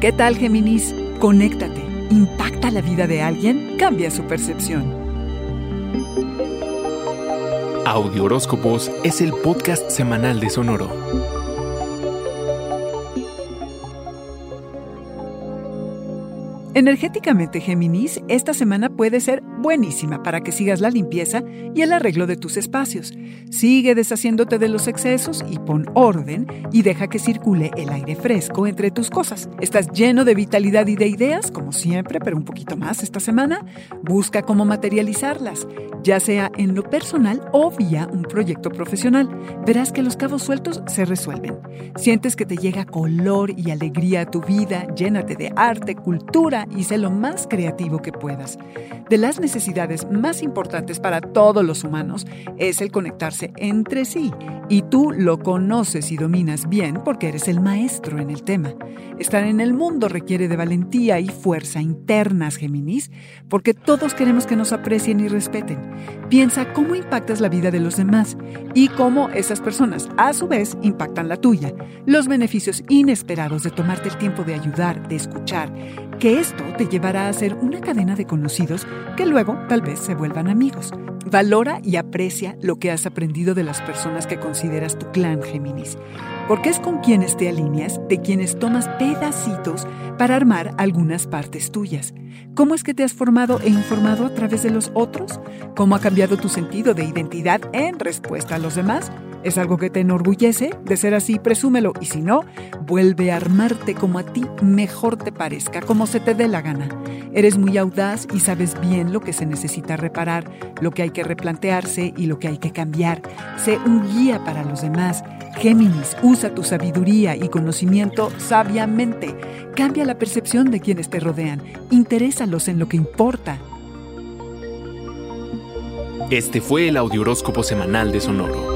¿Qué tal, Géminis? Conéctate. ¿Impacta la vida de alguien? Cambia su percepción. Audio Horóscopos es el podcast semanal de Sonoro. Energéticamente, Géminis, esta semana puede ser buenísima para que sigas la limpieza y el arreglo de tus espacios. Sigue deshaciéndote de los excesos y pon orden y deja que circule el aire fresco entre tus cosas. Estás lleno de vitalidad y de ideas, como siempre, pero un poquito más esta semana. Busca cómo materializarlas, ya sea en lo personal o vía un proyecto profesional. Verás que los cabos sueltos se resuelven. Sientes que te llega color y alegría a tu vida, llénate de arte, cultura y sé lo más creativo que puedas. De las necesidades más importantes para todos los humanos es el conectarse entre sí y tú lo conoces y dominas bien porque eres el maestro en el tema. Estar en el mundo requiere de valentía y fuerza internas, Géminis, porque todos queremos que nos aprecien y respeten. Piensa cómo impactas la vida de los demás y cómo esas personas, a su vez, impactan la tuya. Los beneficios inesperados de tomarte el tiempo de ayudar, de escuchar, que esto te llevará a ser una cadena de conocidos que luego tal vez se vuelvan amigos. Valora y aprecia lo que has aprendido de las personas que consideras tu clan Géminis, porque es con quienes te alineas, de quienes tomas pedacitos para armar algunas partes tuyas. ¿Cómo es que te has formado e informado a través de los otros? ¿Cómo ha cambiado tu sentido de identidad en respuesta a los demás? ¿Es algo que te enorgullece? De ser así, presúmelo. Y si no, vuelve a armarte como a ti mejor te parezca, como se te dé la gana. Eres muy audaz y sabes bien lo que se necesita reparar, lo que hay que replantearse y lo que hay que cambiar. Sé un guía para los demás. Géminis, usa tu sabiduría y conocimiento sabiamente. Cambia la percepción de quienes te rodean. Interésalos en lo que importa. Este fue el Audioróscopo Semanal de Sonoro.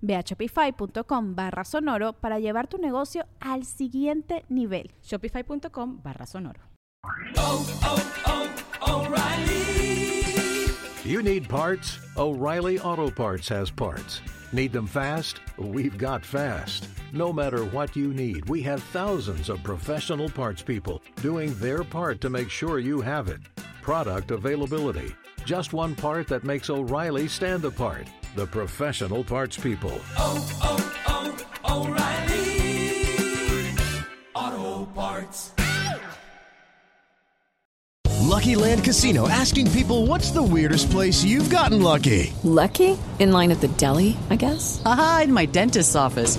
Ve a shopify.com barra sonoro para llevar tu negocio al siguiente nivel. Shopify.com barra sonoro. You need parts? O'Reilly Auto Parts has parts. Need them fast? We've got fast. No matter what you need, we have thousands of professional parts people doing their part to make sure you have it. Product availability. Just one part that makes O'Reilly stand apart the professional parts people. Oh, oh, oh, O'Reilly Auto Parts. Lucky Land Casino asking people what's the weirdest place you've gotten lucky? Lucky? In line at the deli, I guess? Aha, in my dentist's office.